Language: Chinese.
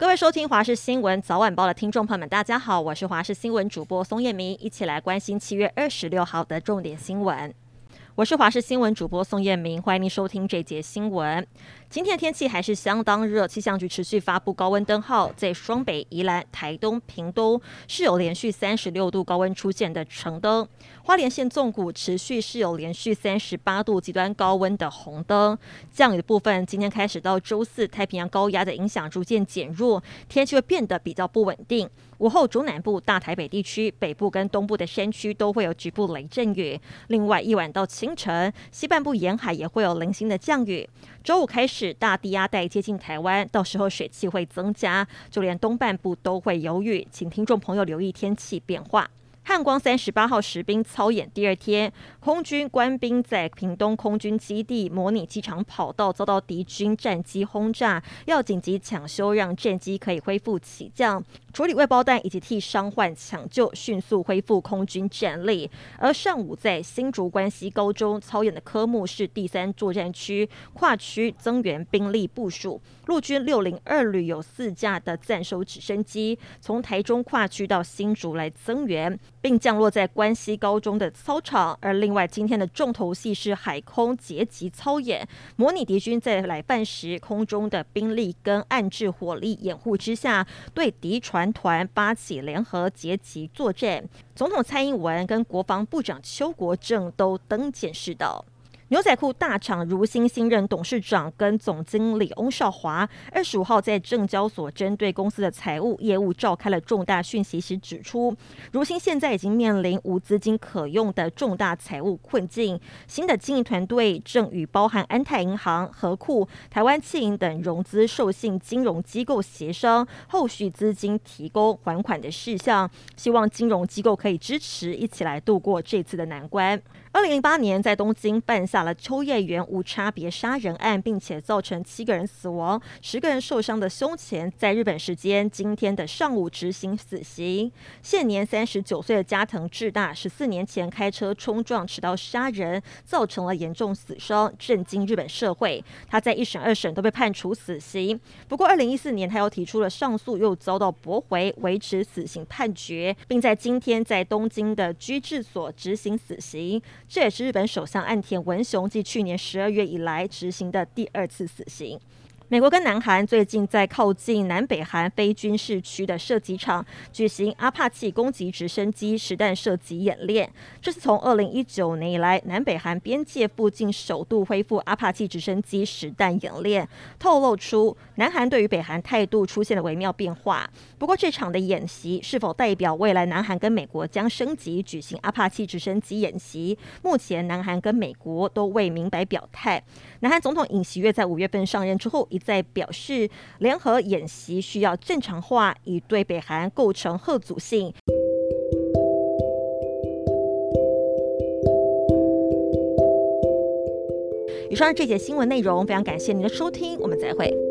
各位收听华视新闻早晚报的听众朋友们，大家好，我是华视新闻主播松艳明，一起来关心七月二十六号的重点新闻。我是华视新闻主播宋燕明，欢迎您收听这节新闻。今天的天气还是相当热，气象局持续发布高温灯号，在双北、宜兰、台东、屏东是有连续三十六度高温出现的橙灯，花莲县纵谷持续是有连续三十八度极端高温的红灯。降雨的部分，今天开始到周四，太平洋高压的影响逐渐减弱，天气会变得比较不稳定。午后中南部、大台北地区、北部跟东部的山区都会有局部雷阵雨。另外，一晚到清晨，西半部沿海也会有零星的降雨。周五开始，大低压带接近台湾，到时候水汽会增加，就连东半部都会有雨，请听众朋友留意天气变化。汉光三十八号实兵操演第二天，空军官兵在屏东空军基地模拟机场跑道遭到敌军战机轰炸，要紧急抢修，让战机可以恢复起降。处理未爆弹以及替伤患抢救，迅速恢复空军战力。而上午在新竹关西高中操演的科目是第三作战区跨区增援兵力部署。陆军六零二旅有四架的暂收直升机从台中跨区到新竹来增援，并降落在关西高中的操场。而另另外今天的重头戏是海空截击操演，模拟敌军在来犯时空中的兵力跟暗置火力掩护之下，对敌船。团发起联合截击作战，总统蔡英文跟国防部长邱国正都登舰视导。牛仔裤大厂如新新任董事长跟总经理翁少华二十五号在证交所针对公司的财务业务召开了重大讯息时指出，如新现在已经面临无资金可用的重大财务困境，新的经营团队正与包含安泰银行、和库、台湾企银等融资授信金融机构协商后续资金提供还款的事项，希望金融机构可以支持，一起来度过这次的难关。二零零八年在东京办下了秋叶原无差别杀人案，并且造成七个人死亡、十个人受伤的凶嫌，在日本时间今天的上午执行死刑。现年三十九岁的加藤智大，十四年前开车冲撞、持刀杀人，造成了严重死伤，震惊日本社会。他在一审、二审都被判处死刑。不过，二零一四年他又提出了上诉，又遭到驳回，维持死刑判决，并在今天在东京的拘置所执行死刑。这也是日本首相岸田文雄继去年十二月以来执行的第二次死刑。美国跟南韩最近在靠近南北韩非军事区的射击场举行阿帕契攻击直升机实弹射击演练，这是从二零一九年以来南北韩边界附近首度恢复阿帕契直升机实弹演练，透露出南韩对于北韩态度出现了微妙变化。不过，这场的演习是否代表未来南韩跟美国将升级举行阿帕契直升机演习？目前南韩跟美国都未明白表态。南韩总统尹锡悦在五月份上任之后，在表示，联合演习需要正常化，以对北韩构成贺阻性。以上是这节新闻内容，非常感谢您的收听，我们再会。